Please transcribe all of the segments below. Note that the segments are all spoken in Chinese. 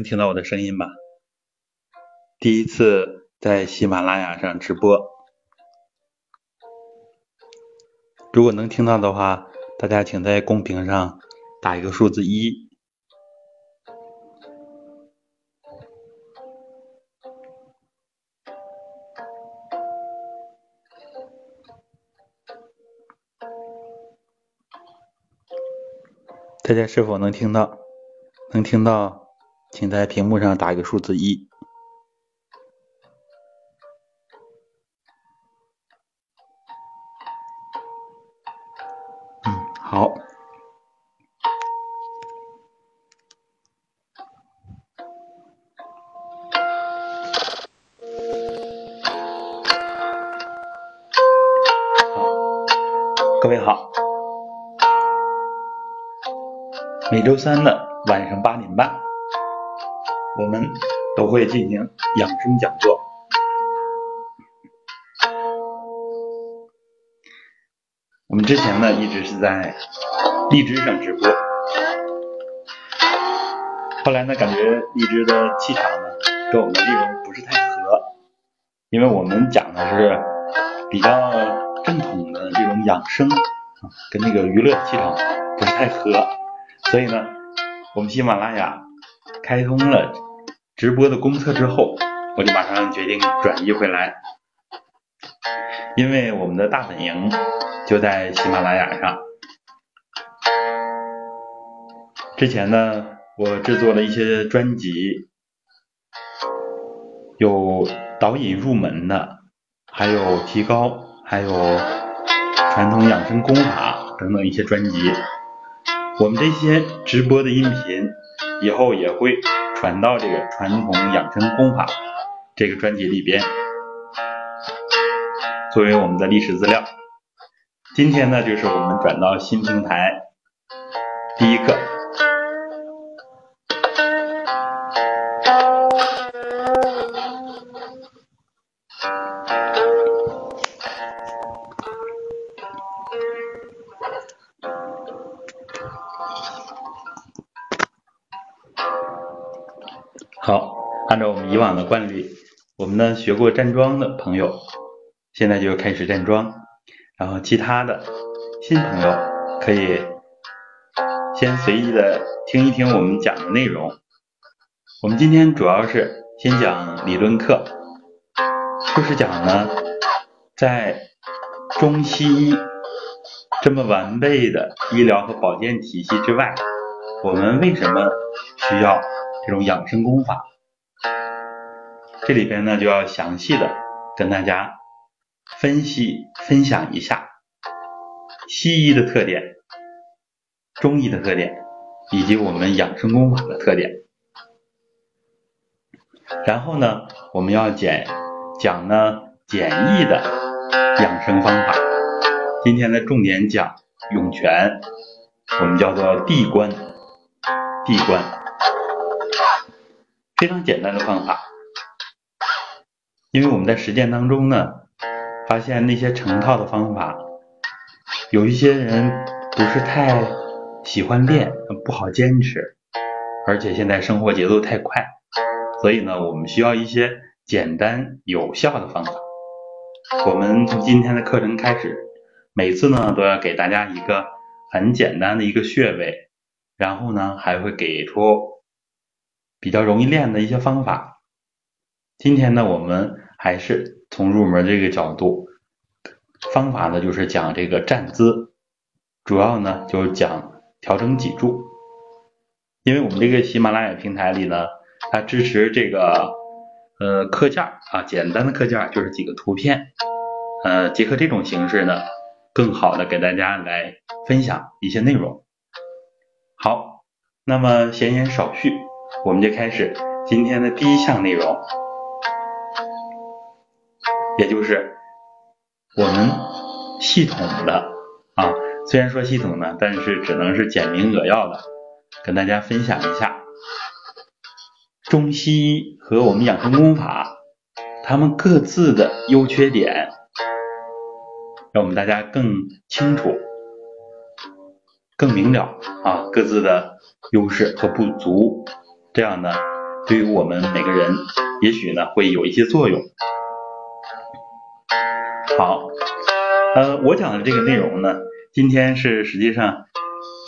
能听到我的声音吧？第一次在喜马拉雅上直播，如果能听到的话，大家请在公屏上打一个数字一。大家是否能听到？能听到，请在屏幕上打一个数字一。嗯，好。各位好。每周三的晚上八点半，我们都会进行养生讲座。我们之前呢一直是在荔枝上直播，后来呢感觉荔枝的气场呢跟我们的内容不是太合，因为我们讲的是比较正统的这种养生，跟那个娱乐气场不是太合。所以呢，我们喜马拉雅开通了直播的公测之后，我就马上决定转移回来，因为我们的大本营就在喜马拉雅上。之前呢，我制作了一些专辑，有导引入门的，还有提高，还有传统养生功法等等一些专辑。我们这些直播的音频以后也会传到这个传统养生功法这个专辑里边，作为我们的历史资料。今天呢，就是我们转到新平台第一课。以往的惯例，我们呢学过站桩的朋友，现在就开始站桩。然后其他的新朋友可以先随意的听一听我们讲的内容。我们今天主要是先讲理论课，就是讲呢，在中西医这么完备的医疗和保健体系之外，我们为什么需要这种养生功法？这里边呢就要详细的跟大家分析分享一下西医的特点、中医的特点以及我们养生功法的特点。然后呢，我们要讲讲呢简易的养生方法。今天的重点讲涌泉，我们叫做地关，地关，非常简单的方法。因为我们在实践当中呢，发现那些成套的方法，有一些人不是太喜欢练，不好坚持，而且现在生活节奏太快，所以呢，我们需要一些简单有效的方法。我们从今天的课程开始，每次呢都要给大家一个很简单的一个穴位，然后呢还会给出比较容易练的一些方法。今天呢，我们还是从入门这个角度，方法呢就是讲这个站姿，主要呢就是讲调整脊柱。因为我们这个喜马拉雅平台里呢，它支持这个呃课件啊，简单的课件就是几个图片，呃，结合这种形式呢，更好的给大家来分享一些内容。好，那么闲言少叙，我们就开始今天的第一项内容。也就是我们系统的啊，虽然说系统呢，但是只能是简明扼要的跟大家分享一下中西医和我们养生功法他们各自的优缺点，让我们大家更清楚、更明了啊各自的优势和不足，这样呢，对于我们每个人，也许呢会有一些作用。好，呃，我讲的这个内容呢，今天是实际上，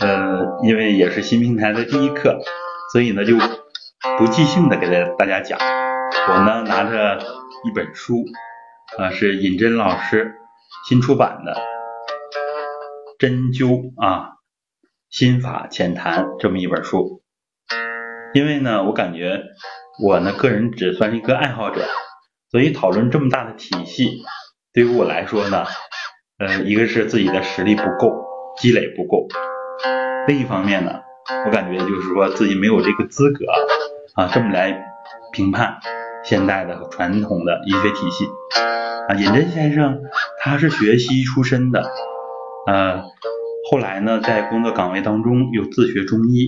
呃，因为也是新平台的第一课，所以呢就不即兴的给大大家讲。我呢拿着一本书，啊，是尹真老师新出版的《针灸啊心法浅谈》这么一本书。因为呢，我感觉我呢个人只算是一个爱好者，所以讨论这么大的体系，对于我来说呢，呃，一个是自己的实力不够，积累不够；另一方面呢，我感觉就是说自己没有这个资格啊，这么来评判。现代的传统的医学体系啊，尹真先生他是学西医出身的，呃，后来呢在工作岗位当中又自学中医，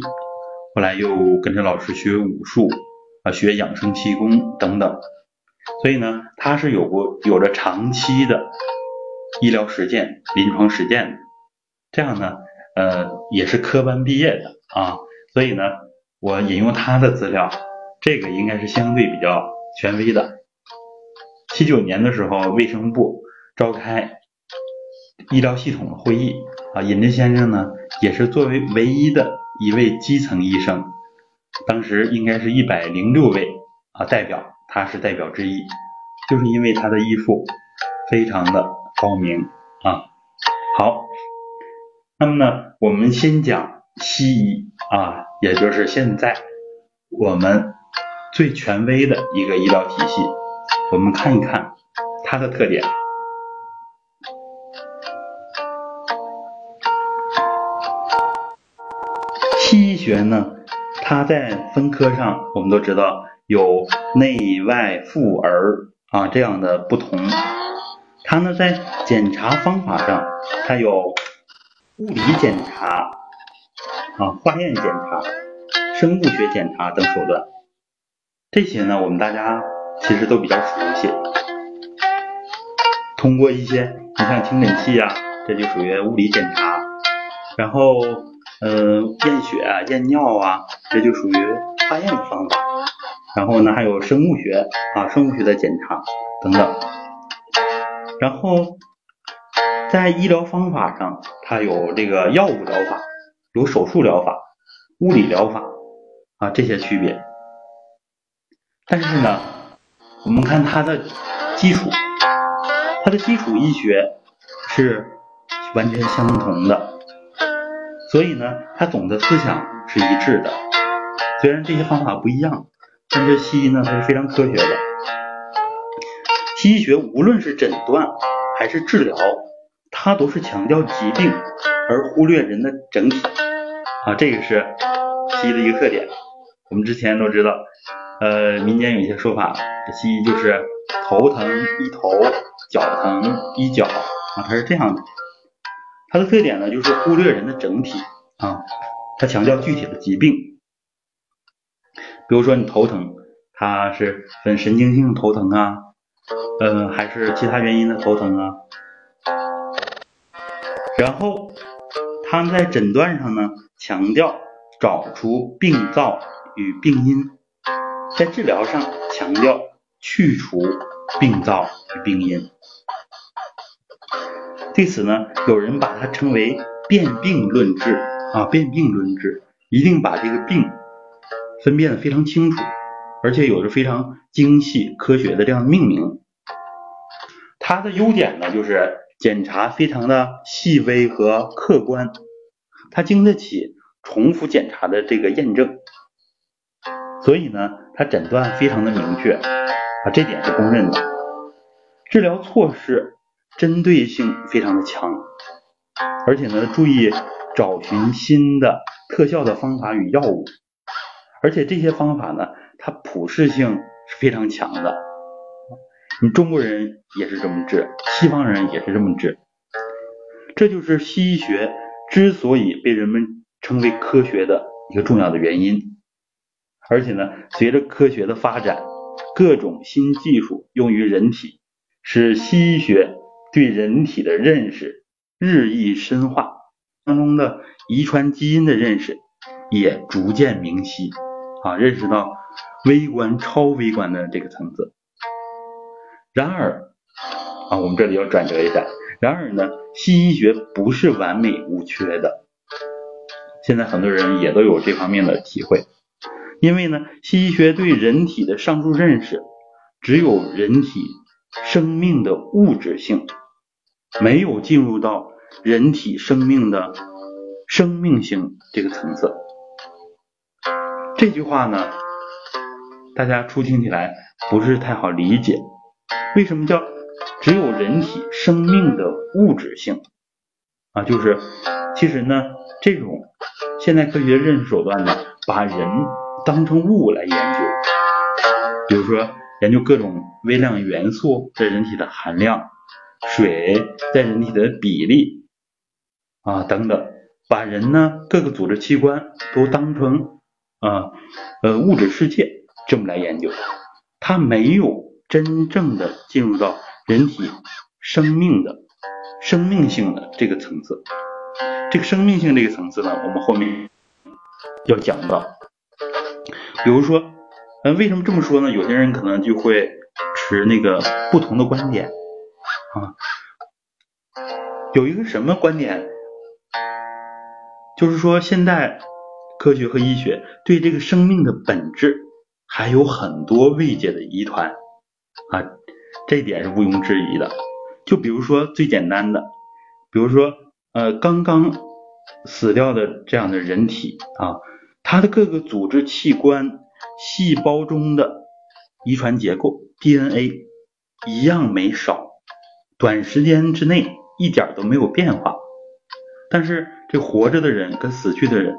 后来又跟着老师学武术啊，学养生气功等等，所以呢他是有过有着长期的医疗实践、临床实践的，这样呢呃也是科班毕业的啊，所以呢我引用他的资料，这个应该是相对比较。权威的。七九年的时候，卫生部召开医疗系统的会议啊，尹真先生呢也是作为唯一的一位基层医生，当时应该是一百零六位啊代表，他是代表之一，就是因为他的医术非常的高明啊。好，那么呢，我们先讲西医啊，也就是现在我们。最权威的一个医疗体系，我们看一看它的特点。西医学呢，它在分科上，我们都知道有内外妇儿啊这样的不同。它呢在检查方法上，它有物理检查啊、化验检查、生物学检查等手段。这些呢，我们大家其实都比较熟悉。通过一些，你像听诊器啊，这就属于物理检查。然后，呃，验血啊、验尿啊，这就属于化验的方法。然后呢，还有生物学啊，生物学的检查等等。然后，在医疗方法上，它有这个药物疗法、有手术疗法、物理疗法啊这些区别。但是呢，我们看它的基础，它的基础医学是完全相同的，所以呢，它总的思想是一致的。虽然这些方法不一样，但是西医呢它是非常科学的。西医学无论是诊断还是治疗，它都是强调疾病而忽略人的整体啊，这个是西医的一个特点。我们之前都知道。呃，民间有一些说法，西医就是头疼医头，脚疼医脚啊，它是这样的。它的特点呢，就是忽略人的整体啊，它强调具体的疾病。比如说你头疼，它是分神经性头疼啊，呃，还是其他原因的头疼啊。然后他们在诊断上呢，强调找出病灶与病因。在治疗上强调去除病灶与病因，对此呢，有人把它称为辨病论治啊，辨病论治一定把这个病分辨的非常清楚，而且有着非常精细科学的这样的命名。它的优点呢，就是检查非常的细微和客观，它经得起重复检查的这个验证。所以呢，它诊断非常的明确啊，这点是公认的。治疗措施针对性非常的强，而且呢，注意找寻新的特效的方法与药物，而且这些方法呢，它普适性是非常强的。你中国人也是这么治，西方人也是这么治，这就是西医学之所以被人们称为科学的一个重要的原因。而且呢，随着科学的发展，各种新技术用于人体，使西医学对人体的认识日益深化，当中的遗传基因的认识也逐渐明晰啊，认识到微观、超微观的这个层次。然而啊，我们这里要转折一下。然而呢，西医学不是完美无缺的。现在很多人也都有这方面的体会，因为呢，西医学对人体的上述认识只有人体生命的物质性，没有进入到人体生命的生命性这个层次。这句话呢，大家初听起来不是太好理解。为什么叫只有人体生命的物质性啊？就是其实呢，这种现代科学认识手段呢，把人当成物来研究，比如说研究各种微量元素在人体的含量，水在人体的比例啊等等，把人呢各个组织器官都当成啊呃物质世界这么来研究，它没有真正的进入到人体生命的生命性的这个层次。这个生命性这个层次呢，我们后面要讲到。比如说，嗯，为什么这么说呢？有些人可能就会持那个不同的观点啊。有一个什么观点？就是说，现在科学和医学对这个生命的本质还有很多未解的疑团啊，这一点是毋庸置疑的。就比如说最简单的，比如说。呃，刚刚死掉的这样的人体啊，它的各个组织器官、细胞中的遗传结构 DNA 一样没少，短时间之内一点都没有变化。但是这活着的人跟死去的人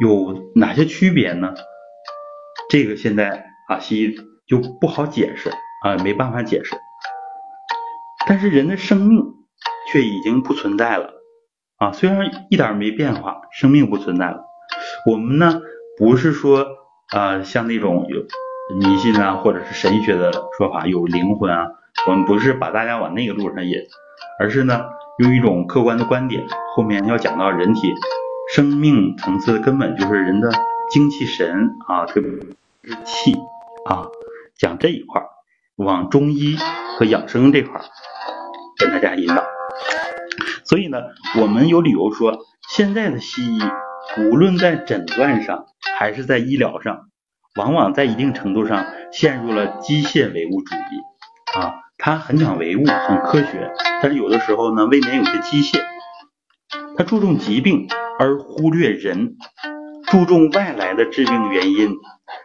有哪些区别呢？这个现在啊，西医就不好解释啊，没办法解释。但是人的生命却已经不存在了。啊，虽然一点没变化，生命不存在了。我们呢，不是说啊，像那种有迷信啊，或者是神学的说法有灵魂啊，我们不是把大家往那个路上引，而是呢，用一种客观的观点，后面要讲到人体生命层次的根本就是人的精气神啊，特别是气啊，讲这一块儿，往中医和养生这块儿跟大家引导。所以呢，我们有理由说，现在的西医无论在诊断上还是在医疗上，往往在一定程度上陷入了机械唯物主义啊，他很讲唯物，很科学，但是有的时候呢，未免有些机械。他注重疾病而忽略人，注重外来的致病原因，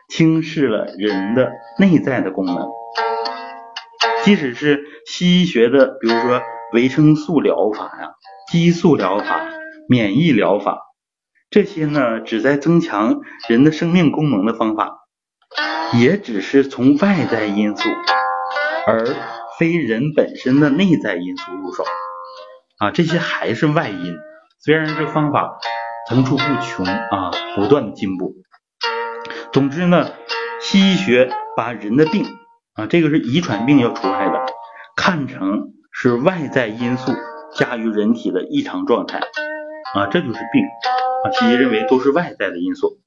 轻视了人的内在的功能。即使是西医学的，比如说。维生素疗法呀，激素疗法、免疫疗法，这些呢，旨在增强人的生命功能的方法，也只是从外在因素，而非人本身的内在因素入手啊，这些还是外因。虽然这方法层出不穷啊，不断的进步。总之呢，西医学把人的病啊，这个是遗传病要出来的，看成。是外在因素加于人体的异常状态啊，这就是病啊。西医认为都是外在的因素，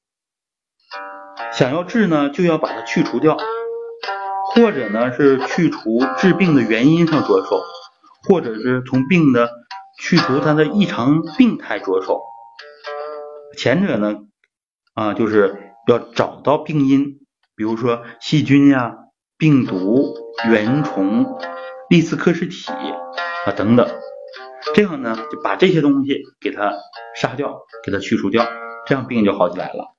想要治呢，就要把它去除掉，或者呢是去除治病的原因上着手，或者是从病的去除它的异常病态着手。前者呢啊，就是要找到病因，比如说细菌呀、病毒、原虫。利斯克氏体啊等等，这样呢就把这些东西给它杀掉，给它去除掉，这样病就好起来了。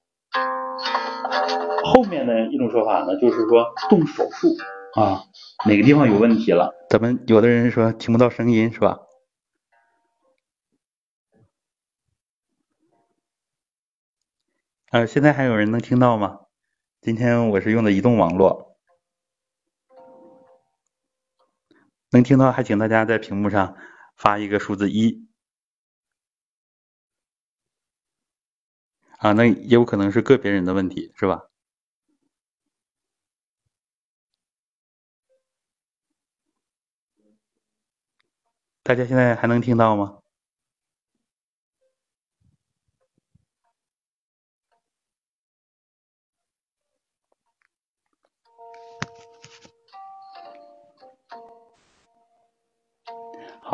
后面的一种说法呢，就是说动手术啊，哪个地方有问题了？咱们有的人说听不到声音是吧？呃，现在还有人能听到吗？今天我是用的移动网络。能听到，还请大家在屏幕上发一个数字一。啊，那也有可能是个别人的问题，是吧？大家现在还能听到吗？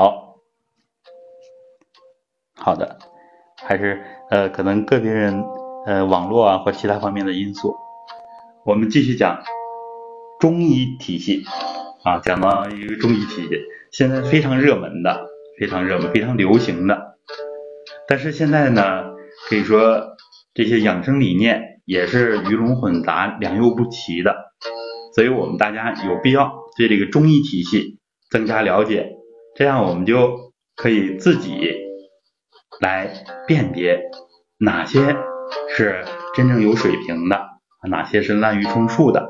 好，好的，还是呃，可能个别人呃网络啊或其他方面的因素，我们继续讲中医体系。啊，讲到一个中医体系，现在非常热门的，非常热门，非常流行的，但是现在呢，可以说这些养生理念也是鱼龙混杂、良莠不齐的，所以我们大家有必要对这个中医体系增加了解。这样我们就可以自己来辨别哪些是真正有水平的，哪些是滥竽充数的。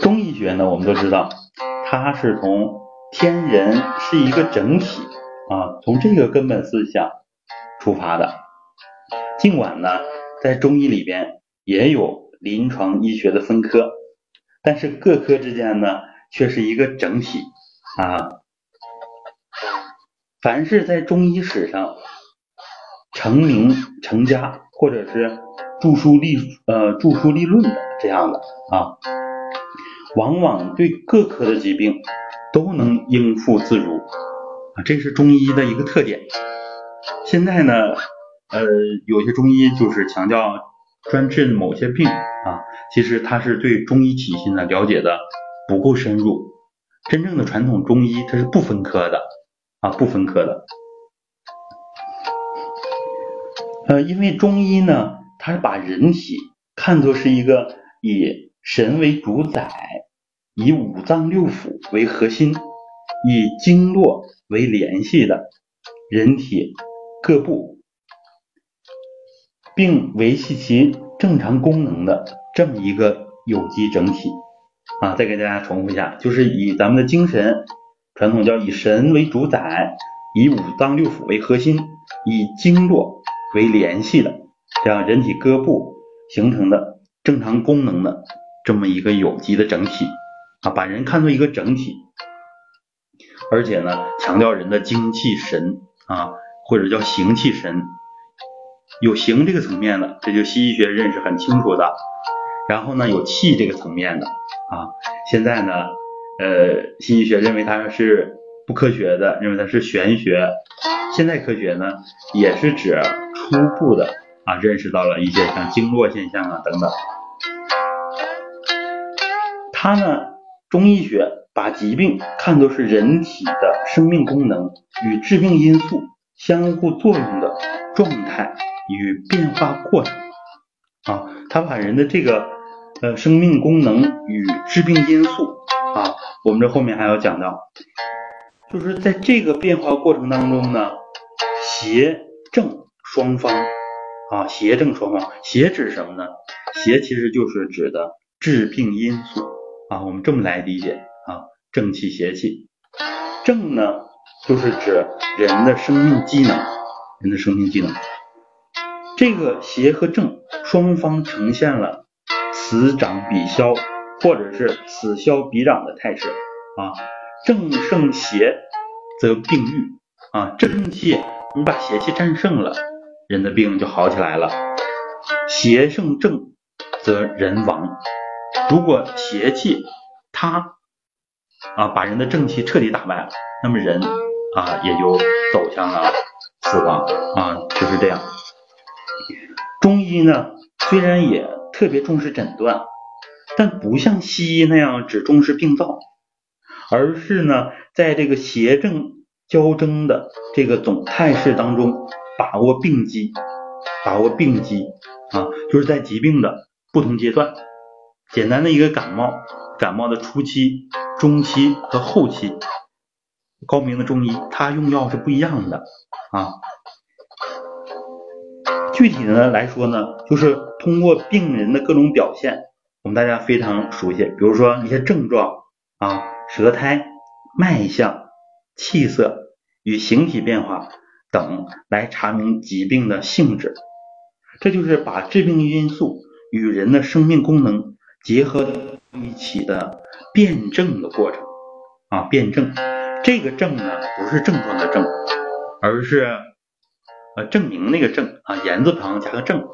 中医学呢，我们都知道，它是从天人是一个整体啊，从这个根本思想出发的。尽管呢。在中医里边也有临床医学的分科，但是各科之间呢却是一个整体啊。凡是在中医史上成名成家或者是著书立呃著书立论的这样的啊，往往对各科的疾病都能应付自如啊，这是中医的一个特点。现在呢。呃，有些中医就是强调专治某些病啊，其实他是对中医体系呢了解的不够深入。真正的传统中医它是不分科的啊，不分科的。呃，因为中医呢，它是把人体看作是一个以神为主宰，以五脏六腑为核心，以经络为联系的人体各部。并维系其正常功能的这么一个有机整体啊，再给大家重复一下，就是以咱们的精神传统叫以神为主宰，以五脏六腑为核心，以经络为联系的这样人体各部形成的正常功能的这么一个有机的整体啊，把人看作一个整体，而且呢强调人的精气神啊，或者叫形气神。有形这个层面的，这就西医学认识很清楚的。然后呢，有气这个层面的啊，现在呢，呃，西医学认为它是不科学的，认为它是玄学。现代科学呢，也是指初步的啊，认识到了一些像经络现象啊等等。它呢，中医学把疾病看作是人体的生命功能与致病因素相互作用的状态。与变化过程。啊，他把人的这个呃生命功能与致病因素啊，我们这后面还要讲到，就是在这个变化过程当中呢，邪正双方。啊，邪正双方，邪指什么呢？邪其实就是指的致病因素。啊，我们这么来理解。啊，正气邪气，正呢就是指人的生命机能，人的生命机能。这个邪和正双方呈现了此长彼消，或者是此消彼长的态势啊。正胜邪则病愈啊，正气你把邪气战胜了，人的病就好起来了。邪胜正则人亡，如果邪气它啊把人的正气彻底打败了，那么人啊也就走向了死亡啊，就是这样。中医呢，虽然也特别重视诊断，但不像西医那样只重视病灶，而是呢，在这个邪正交争的这个总态势当中，把握病机，把握病机啊，就是在疾病的不同阶段，简单的一个感冒，感冒的初期、中期和后期，高明的中医他用药是不一样的啊。具体的来说呢，就是通过病人的各种表现，我们大家非常熟悉，比如说一些症状啊，舌苔、脉象、气色与形体变化等来查明疾病的性质。这就是把致病因素与人的生命功能结合一起的辩证的过程啊，辩证。这个证呢，不是症状的症，而是。呃，证明那个证啊，言字旁加个正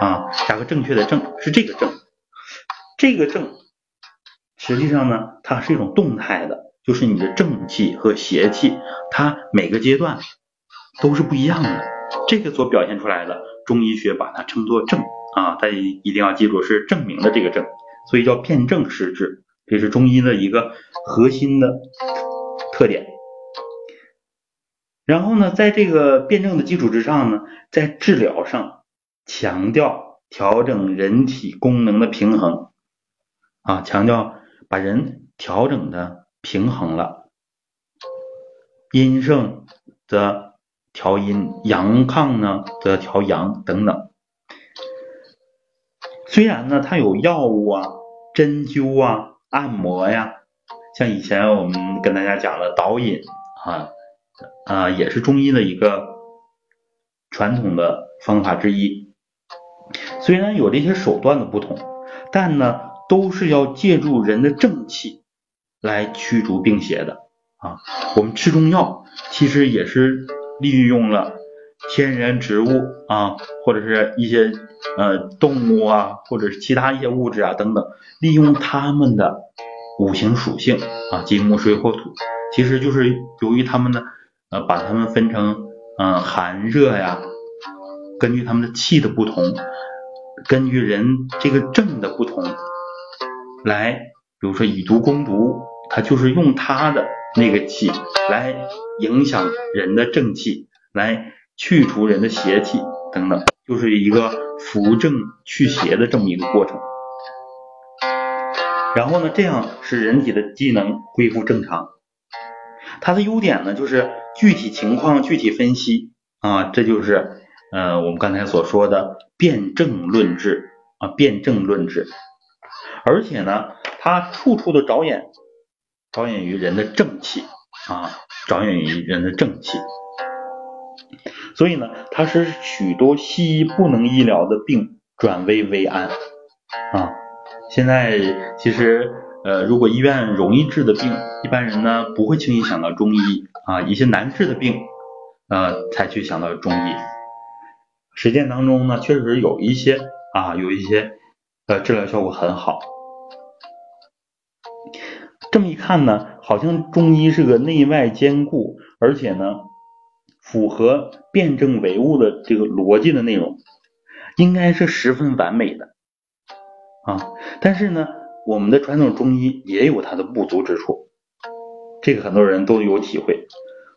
啊，加个正确的正，是这个正。这个正实际上呢，它是一种动态的，就是你的正气和邪气，它每个阶段都是不一样的。这个所表现出来的，中医学把它称作正啊，大家一定要记住是证明的这个正，所以叫辨证施治，这是中医的一个核心的特点。然后呢，在这个辩证的基础之上呢，在治疗上强调调整人体功能的平衡啊，强调把人调整的平衡了，阴盛则调阴，阳亢呢则调阳等等。虽然呢，它有药物啊、针灸啊、按摩呀，像以前我们跟大家讲了导引啊。啊，也是中医的一个传统的方法之一。虽然有这些手段的不同，但呢，都是要借助人的正气来驱逐病邪的啊。我们吃中药，其实也是利用了天然植物啊，或者是一些呃动物啊，或者是其他一些物质啊等等，利用它们的五行属性啊，金木水火土，其实就是由于它们的。呃，把它们分成嗯寒热呀，根据他们的气的不同，根据人这个症的不同，来，比如说以毒攻毒，它就是用它的那个气来影响人的正气，来去除人的邪气等等，就是一个扶正祛邪的这么一个过程。然后呢，这样使人体的机能恢复正常。它的优点呢，就是具体情况具体分析啊，这就是呃我们刚才所说的辨证论治啊，辨证论治。而且呢，它处处的着眼，着眼于人的正气啊，着眼于人的正气。所以呢，它是许多西医不能医疗的病转危为安啊。现在其实。呃，如果医院容易治的病，一般人呢不会轻易想到中医啊，一些难治的病，呃，才去想到中医。实践当中呢，确实有一些啊，有一些呃治疗效果很好。这么一看呢，好像中医是个内外兼顾，而且呢符合辩证唯物的这个逻辑的内容，应该是十分完美的啊。但是呢。我们的传统中医也有它的不足之处，这个很多人都有体会。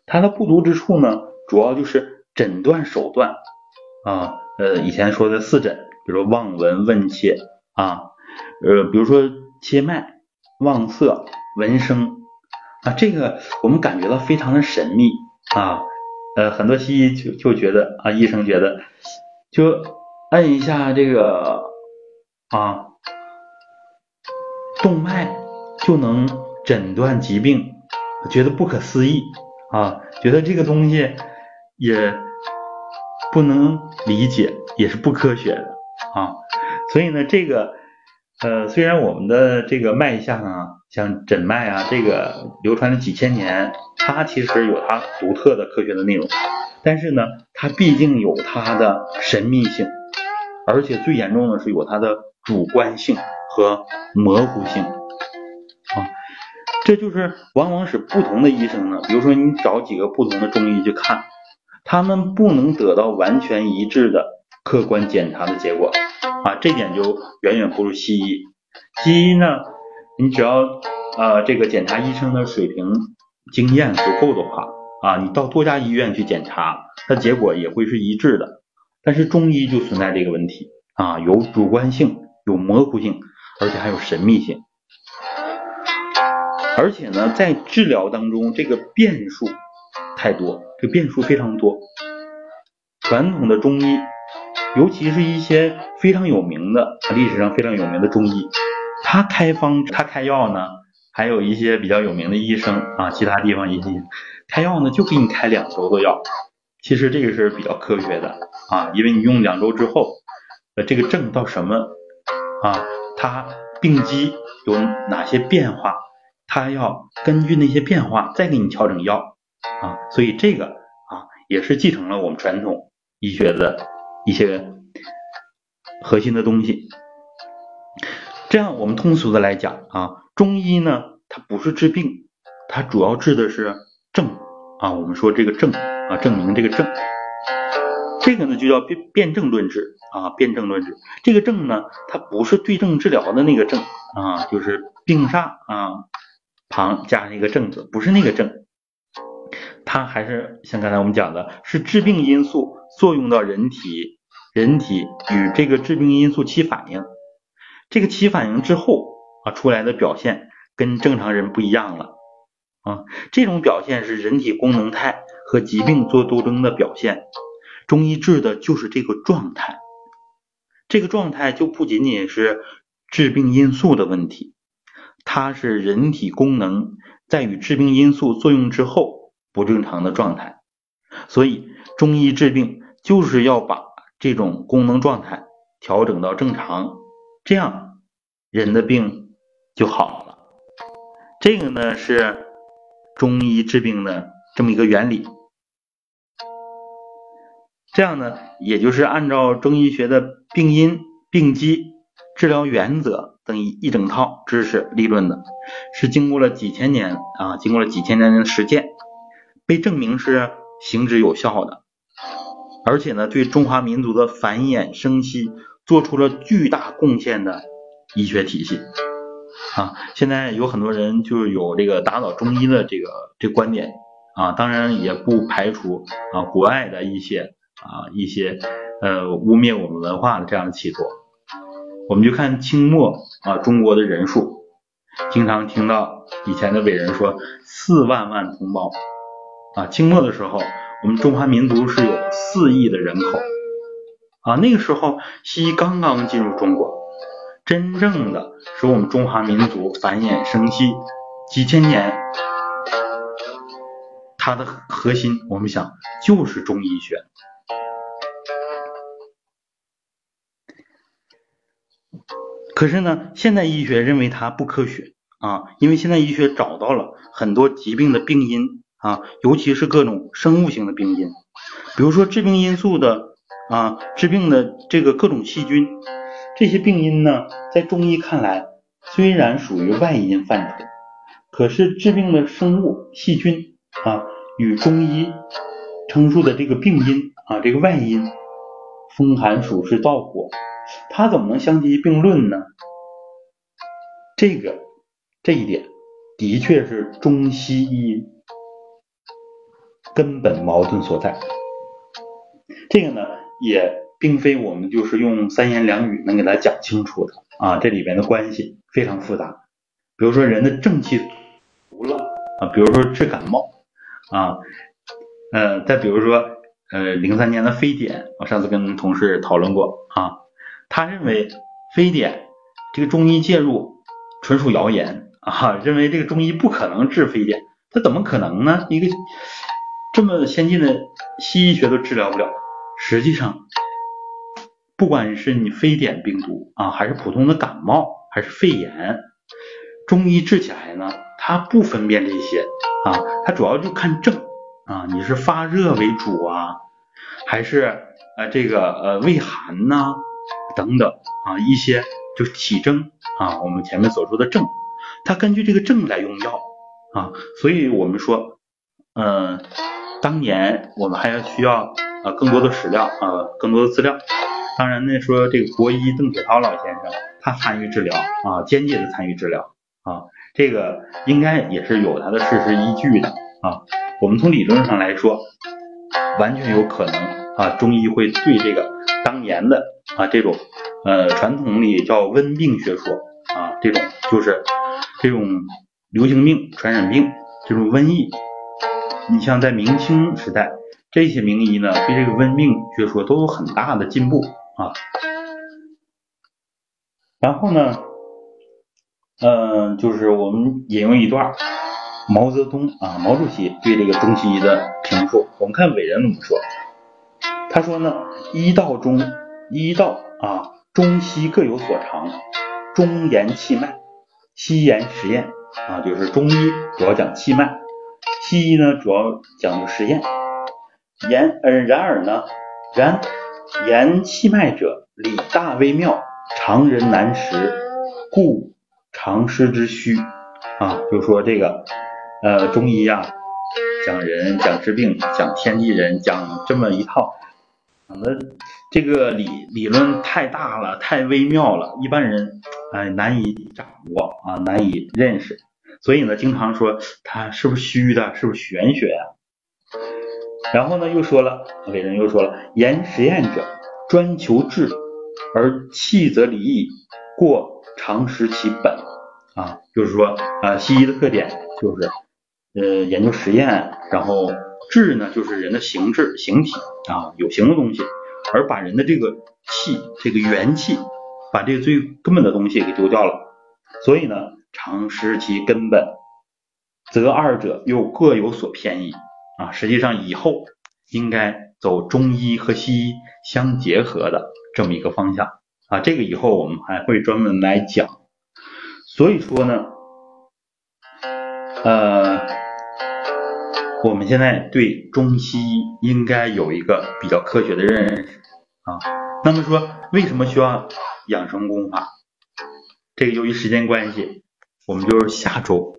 它的不足之处呢，主要就是诊断手段啊，呃，以前说的四诊，比如说望闻问切啊，呃，比如说切脉、望色、闻声啊，这个我们感觉到非常的神秘啊，呃，很多西医就就觉得啊，医生觉得就按一下这个啊。动脉就能诊断疾病，觉得不可思议啊，觉得这个东西也不能理解，也是不科学的啊。所以呢，这个呃，虽然我们的这个脉象啊，像诊脉啊，这个流传了几千年，它其实有它独特的科学的内容，但是呢，它毕竟有它的神秘性，而且最严重的是有它的主观性。和模糊性啊，这就是往往使不同的医生呢，比如说你找几个不同的中医去看，他们不能得到完全一致的客观检查的结果啊，这点就远远不如西医。西医呢，你只要呃这个检查医生的水平经验足够的话啊，你到多家医院去检查，它结果也会是一致的。但是中医就存在这个问题啊，有主观性，有模糊性。而且还有神秘性，而且呢，在治疗当中，这个变数太多，这个变数非常多。传统的中医，尤其是一些非常有名的历史上非常有名的中医，他开方他开药呢，还有一些比较有名的医生啊，其他地方一些开药呢，就给你开两周的药。其实这个是比较科学的啊，因为你用两周之后，呃，这个症到什么啊？它病机有哪些变化？它要根据那些变化再给你调整药啊，所以这个啊也是继承了我们传统医学的一些核心的东西。这样我们通俗的来讲啊，中医呢它不是治病，它主要治的是症啊。我们说这个症啊，证明这个症，这个呢就叫辨辨证论治啊，辨证论治。这个症呢，它不是对症治疗的那个症啊，就是病煞啊旁加上一个正字，不是那个症。它还是像刚才我们讲的，是致病因素作用到人体，人体与这个致病因素起反应，这个起反应之后啊出来的表现跟正常人不一样了啊，这种表现是人体功能态和疾病做斗争的表现，中医治的就是这个状态，这个状态就不仅仅是致病因素的问题，它是人体功能在与致病因素作用之后。不正常的状态，所以中医治病就是要把这种功能状态调整到正常，这样人的病就好了。这个呢是中医治病的这么一个原理。这样呢，也就是按照中医学的病因、病机、治疗原则等一整套知识理论的，是经过了几千年啊，经过了几千年的实践。被证明是行之有效的，而且呢，对中华民族的繁衍生息做出了巨大贡献的医学体系啊。现在有很多人就有这个打倒中医的这个这观点啊，当然也不排除啊国外的一些啊一些呃污蔑我们文化的这样的企图。我们就看清末啊中国的人数，经常听到以前的伟人说四万万同胞。啊，清末的时候，我们中华民族是有四亿的人口啊。那个时候，西医刚刚进入中国，真正的使我们中华民族繁衍生息几千年，它的核心，我们想就是中医学。可是呢，现代医学认为它不科学啊，因为现代医学找到了很多疾病的病因。啊，尤其是各种生物性的病因，比如说致病因素的啊，致病的这个各种细菌，这些病因呢，在中医看来虽然属于外因范畴，可是致病的生物细菌啊，与中医称述的这个病因啊，这个外因风寒暑湿燥火，它怎么能相提并论呢？这个这一点的确是中西医。根本矛盾所在，这个呢也并非我们就是用三言两语能给他讲清楚的啊，这里边的关系非常复杂。比如说人的正气足了啊，比如说治感冒啊，呃，再比如说呃零三年的非典，我上次跟同事讨论过啊，他认为非典这个中医介入纯属谣言啊，认为这个中医不可能治非典，他怎么可能呢？一个这么先进的西医学都治疗不了，实际上，不管是你非典病毒啊，还是普通的感冒，还是肺炎，中医治起来呢，它不分辨这些啊，它主要就看症啊，你是发热为主啊，还是呃这个呃畏寒呐等等啊一些就是体征啊，我们前面所说的症，它根据这个症来用药啊，所以我们说，嗯。当年我们还要需要啊更多的史料啊更多的资料。当然呢，说这个国医邓铁涛老先生他参与治疗啊间接的参与治疗啊这个应该也是有他的事实依据的啊。我们从理论上来说，完全有可能啊中医会对这个当年的啊这种呃传统里叫温病学说啊这种就是这种流行病传染病这种瘟疫。你像在明清时代，这些名医呢，对这个温病学说都有很大的进步啊。然后呢，嗯，就是我们引用一段毛泽东啊，毛主席对这个中西医的评述。我们看伟人怎么说，他说呢，医道中，医道啊，中西各有所长，中言气脉，西言实验啊，就是中医主要讲气脉。西医呢，主要讲究实验。言呃，然而呢，然言气脉者，理大微妙，常人难识，故常识之虚啊。就说这个呃中医呀，讲人讲治病讲天地人讲这么一套，讲的这个理理论太大了，太微妙了，一般人哎难以掌握啊，难以认识。所以呢，经常说他是不是虚的，是不是玄学呀？然后呢，又说了，伟人又说了，言实验者专求治，而弃则离矣，过常识其本啊。就是说啊，西医的特点就是呃研究实验，然后治呢就是人的形质、形体啊，有形的东西，而把人的这个气、这个元气，把这个最根本的东西给丢掉了。所以呢，常失其根本，则二者又各有所偏异。啊，实际上以后应该走中医和西医相结合的这么一个方向啊，这个以后我们还会专门来讲。所以说呢，呃，我们现在对中西医应该有一个比较科学的认识啊。那么说，为什么需要养生功法？这个由于时间关系，我们就是下周。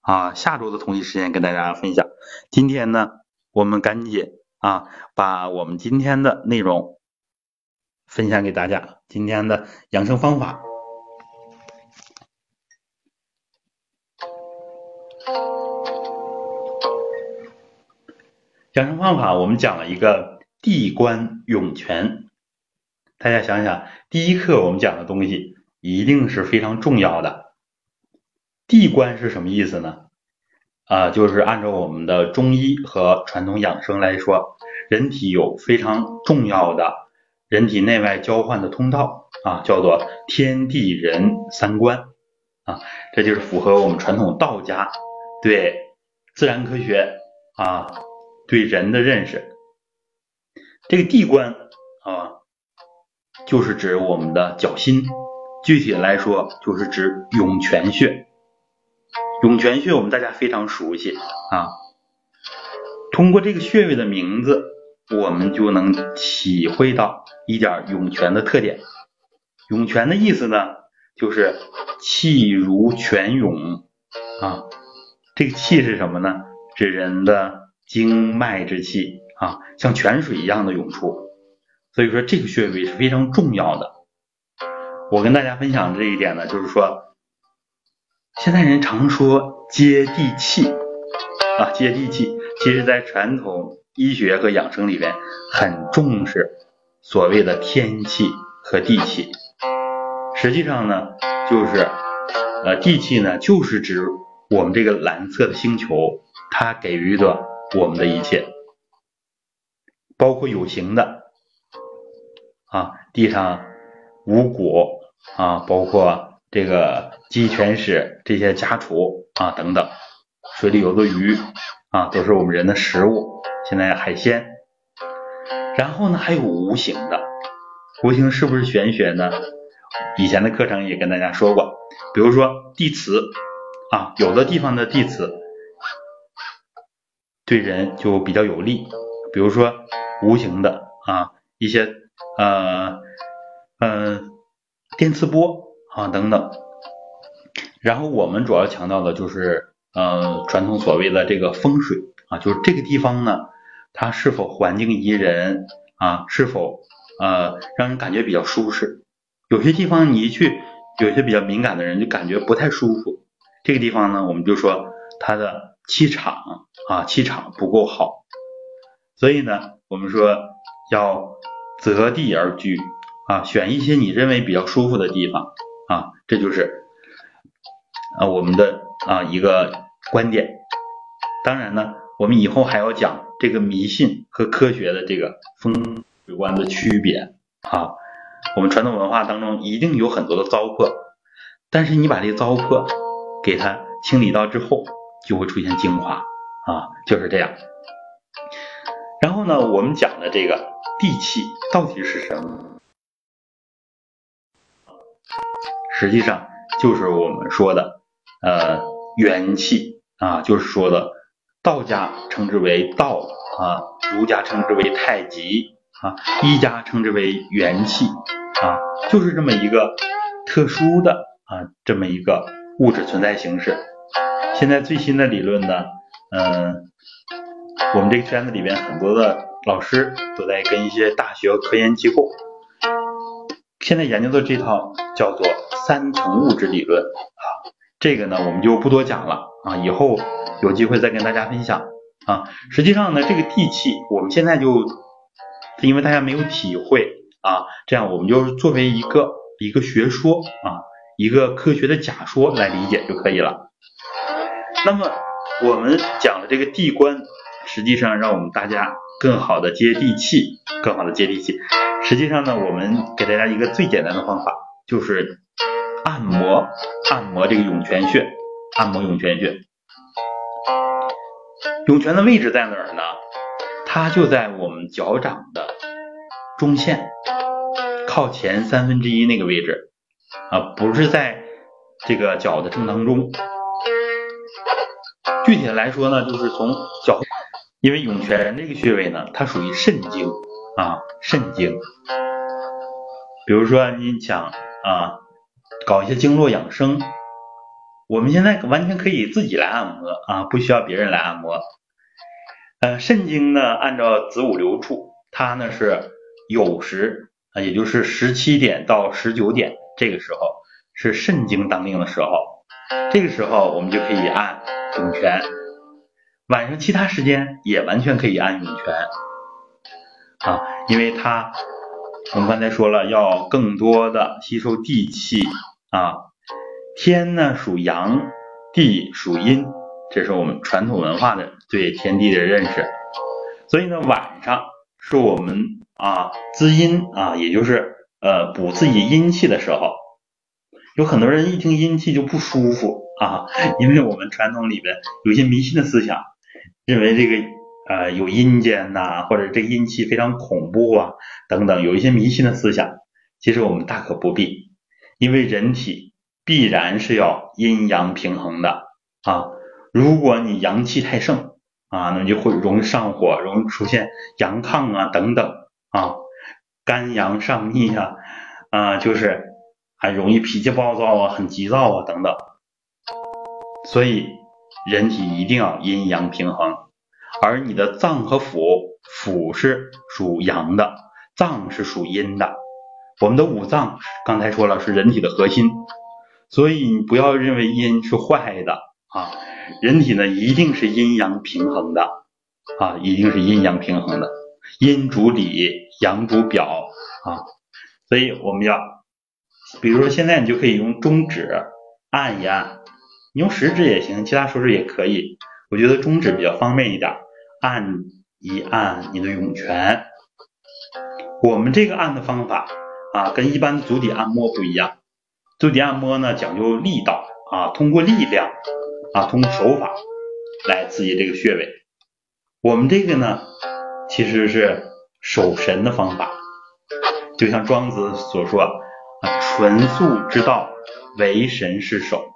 啊，下周的同一时间跟大家分享。今天呢，我们赶紧啊，把我们今天的内容分享给大家。今天的养生方法，养生方法，我们讲了一个地关涌泉。大家想想，第一课我们讲的东西一定是非常重要的。地关是什么意思呢？啊，就是按照我们的中医和传统养生来说，人体有非常重要的人体内外交换的通道啊，叫做天地人三关啊，这就是符合我们传统道家对自然科学啊对人的认识。这个地关啊，就是指我们的脚心，具体来说，就是指涌泉穴。涌泉穴我们大家非常熟悉啊，通过这个穴位的名字，我们就能体会到一点涌泉的特点。涌泉的意思呢，就是气如泉涌啊。这个气是什么呢？指人的经脉之气啊，像泉水一样的涌出。所以说这个穴位是非常重要的。我跟大家分享这一点呢，就是说。现在人常说接地气啊，接地气，其实在传统医学和养生里边很重视所谓的天气和地气。实际上呢，就是呃地气呢，就是指我们这个蓝色的星球，它给予的我们的一切，包括有形的。啊，地上五谷啊，包括这个。鸡犬豕这些家畜啊等等，水里游的鱼。啊都是我们人的食物。现在海鲜，然后呢还有无形的，无形是不是玄学呢？以前的课程也跟大家说过，比如说地磁。啊，有的地方的地磁对人就比较有利。比如说无形的啊一些呃嗯电磁波啊等等。然后我们主要强调的就是，呃，传统所谓的这个风水啊，就是这个地方呢，它是否环境宜人啊，是否呃让人感觉比较舒适。有些地方你一去，有些比较敏感的人就感觉不太舒服。这个地方呢，我们就说它的气场啊，气场不够好。所以呢，我们说要择地而居啊，选一些你认为比较舒服的地方啊，这就是。啊，我们的啊一个观点，当然呢，我们以后还要讲这个迷信和科学的这个风水观的区别啊。我们传统文化当中一定有很多的糟粕，但是你把这个糟粕给它清理到之后，就会出现精华啊，就是这样。然后呢，我们讲的这个地气到底是什么？实际上就是我们说的。呃，元气啊，就是说的道家称之为道啊，儒家称之为太极啊，医家称之为元气啊，就是这么一个特殊的啊这么一个物质存在形式。现在最新的理论呢，嗯，我们这个圈子里边很多的老师都在跟一些大学科研机构，现在研究的这套叫做三层物质理论啊，这个呢我们就不多讲了啊，以后有机会再跟大家分享啊。实际上呢，这个地气我们现在就因为大家没有体会啊，这样我们就作为一个一个学说啊，一个科学的假说来理解就可以了。那么我们讲的这个地关，实际上让我们大家更好的接地气，更好的接地气。实际上呢，我们给大家一个最简单的方法，就是按摩按摩这个涌泉穴，按摩涌泉穴。涌泉的位置在哪儿呢？它就在我们脚掌的中线靠前三分之一那个位置啊，不是在这个脚的正当中。具体来说呢，就是从脚，因为涌泉这个穴位呢，它属于肾经啊，肾经。比如说你想啊，搞一些经络养生，我们现在完全可以自己来按摩啊，不需要别人来按摩。呃，肾经呢，按照子午流处，它呢是酉时啊，也就是十七点到十九点这个时候是肾经当令的时候，这个时候我们就可以按。涌泉，晚上其他时间也完全可以按涌泉啊，因为它我们刚才说了，要更多的吸收地气啊。天呢属阳，地属阴，这是我们传统文化的对天地的认识。所以呢，晚上是我们啊滋阴啊，也就是呃补自己阴气的时候。有很多人一听阴气就不舒服。啊，因为我们传统里边有些迷信的思想，认为这个呃有阴间呐，或者这个阴气非常恐怖啊等等，有一些迷信的思想，其实我们大可不必，因为人体必然是要阴阳平衡的啊。如果你阳气太盛啊，那么就会容易上火，容易出现阳亢啊等等啊，肝阳上逆啊啊，就是还容易脾气暴躁啊，很急躁啊等等。所以，人体一定要阴阳平衡，而你的脏和腑，腑是属阳的，脏是属阴的。我们的五脏刚才说了是人体的核心，所以你不要认为阴是坏的。啊，人体呢一定是阴阳平衡的。啊，一定是阴阳平衡的，阴主里，阳主表。啊，所以我们要，比如说现在你就可以用中指按一按。你用食指也行，其他手指也可以。我觉得中指比较方便一点，按一按你的涌泉。我们这个按的方法啊，跟一般足底按摩不一样。足底按摩呢讲究力道啊，通过力量啊，通过手法来刺激这个穴位。我们这个呢，其实是守神的方法，就像庄子所说啊，纯素之道，为神是守。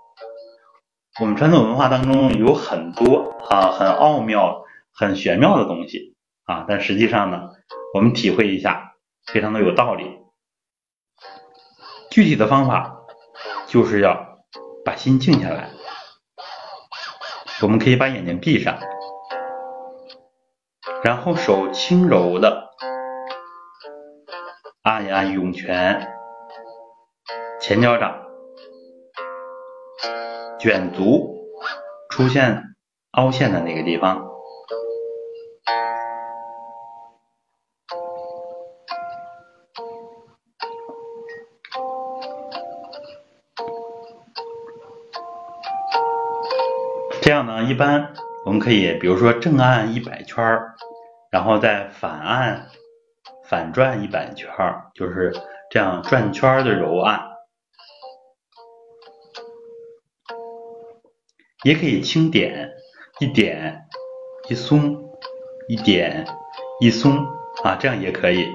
我们传统文化当中有很多啊很奥妙、很玄妙的东西啊，但实际上呢，我们体会一下，非常的有道理。具体的方法就是要把心静下来，我们可以把眼睛闭上，然后手轻柔的按一按涌泉、前脚掌。卷足出现凹陷的那个地方，这样呢，一般我们可以，比如说正按一百圈儿，然后再反按、反转一百圈儿，就是这样转圈的揉按。也可以轻点，一点一松，一点一松啊，这样也可以。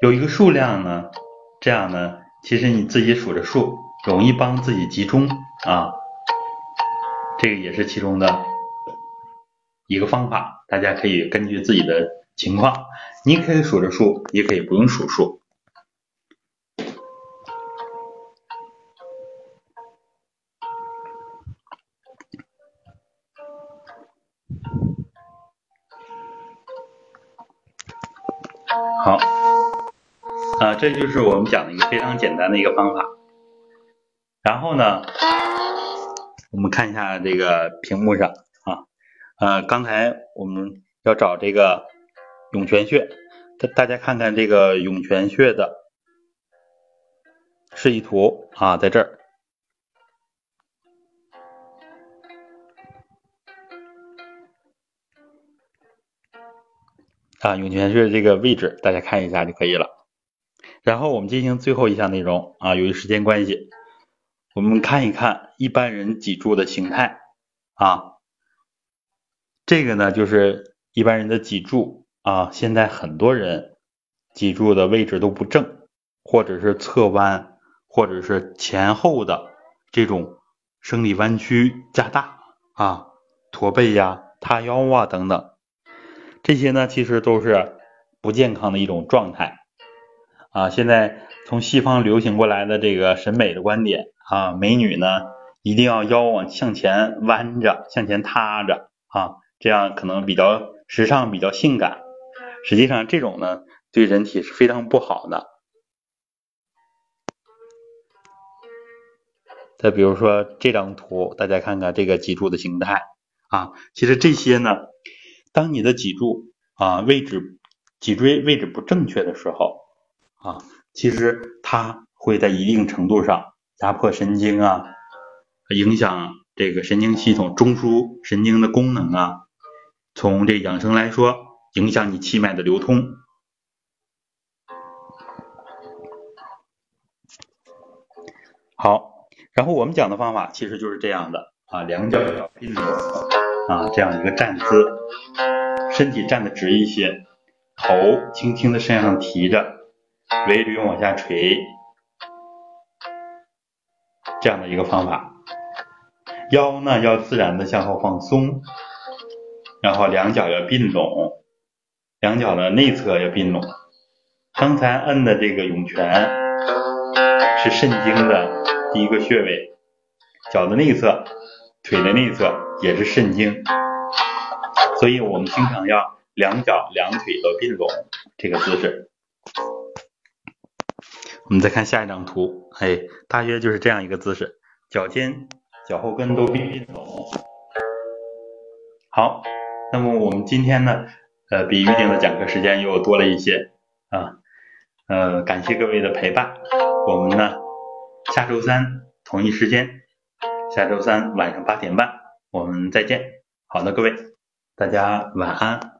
有一个数量呢，这样呢，其实你自己数着数，容易帮自己集中啊。这个也是其中的一个方法，大家可以根据自己的情况，你可以数着数，也可以不用数数。这就是我们讲的一个非常简单的一个方法。然后呢，我们看一下这个屏幕上啊，呃，刚才我们要找这个涌泉穴，大大家看看这个涌泉穴的示意图啊，在这儿。啊，涌泉穴这个位置，大家看一下就可以了。然后我们进行最后一项内容啊，由于时间关系，我们看一看一般人脊柱的形态啊。这个呢，就是一般人的脊柱啊。现在很多人脊柱的位置都不正，或者是侧弯，或者是前后的这种生理弯曲加大啊，驼背呀、塌腰啊等等。这些呢，其实都是不健康的一种状态啊。现在从西方流行过来的这个审美的观点啊，美女呢一定要腰往向前弯着，向前塌着啊，这样可能比较时尚，比较性感。实际上，这种呢对人体是非常不好的。再比如说这张图，大家看看这个脊柱的形态啊，其实这些呢。当你的脊柱啊位置脊椎位置不正确的时候啊，其实它会在一定程度上压迫神经啊，影响这个神经系统中枢神经的功能啊。从这养生来说，影响你气脉的流通。好，然后我们讲的方法其实就是这样的啊，两脚要并拢啊，这样一个站姿。身体站的直一些，头轻轻的向上提着，尾闾往下垂，这样的一个方法。腰呢要自然的向后放松，然后两脚要并拢，两脚的内侧要并拢。刚才摁的这个涌泉是肾经的第一个穴位，脚的内侧、腿的内侧也是肾经。所以我们经常要两脚两腿都并拢这个姿势。我们再看下一张图，哎，大约就是这样一个姿势，脚尖、脚后跟都并并拢。好，那么我们今天呢，呃，比预定的讲课时间又多了一些啊，呃，感谢各位的陪伴。我们呢，下周三同一时间，下周三晚上八点半，我们再见。好的，各位。大家晚安。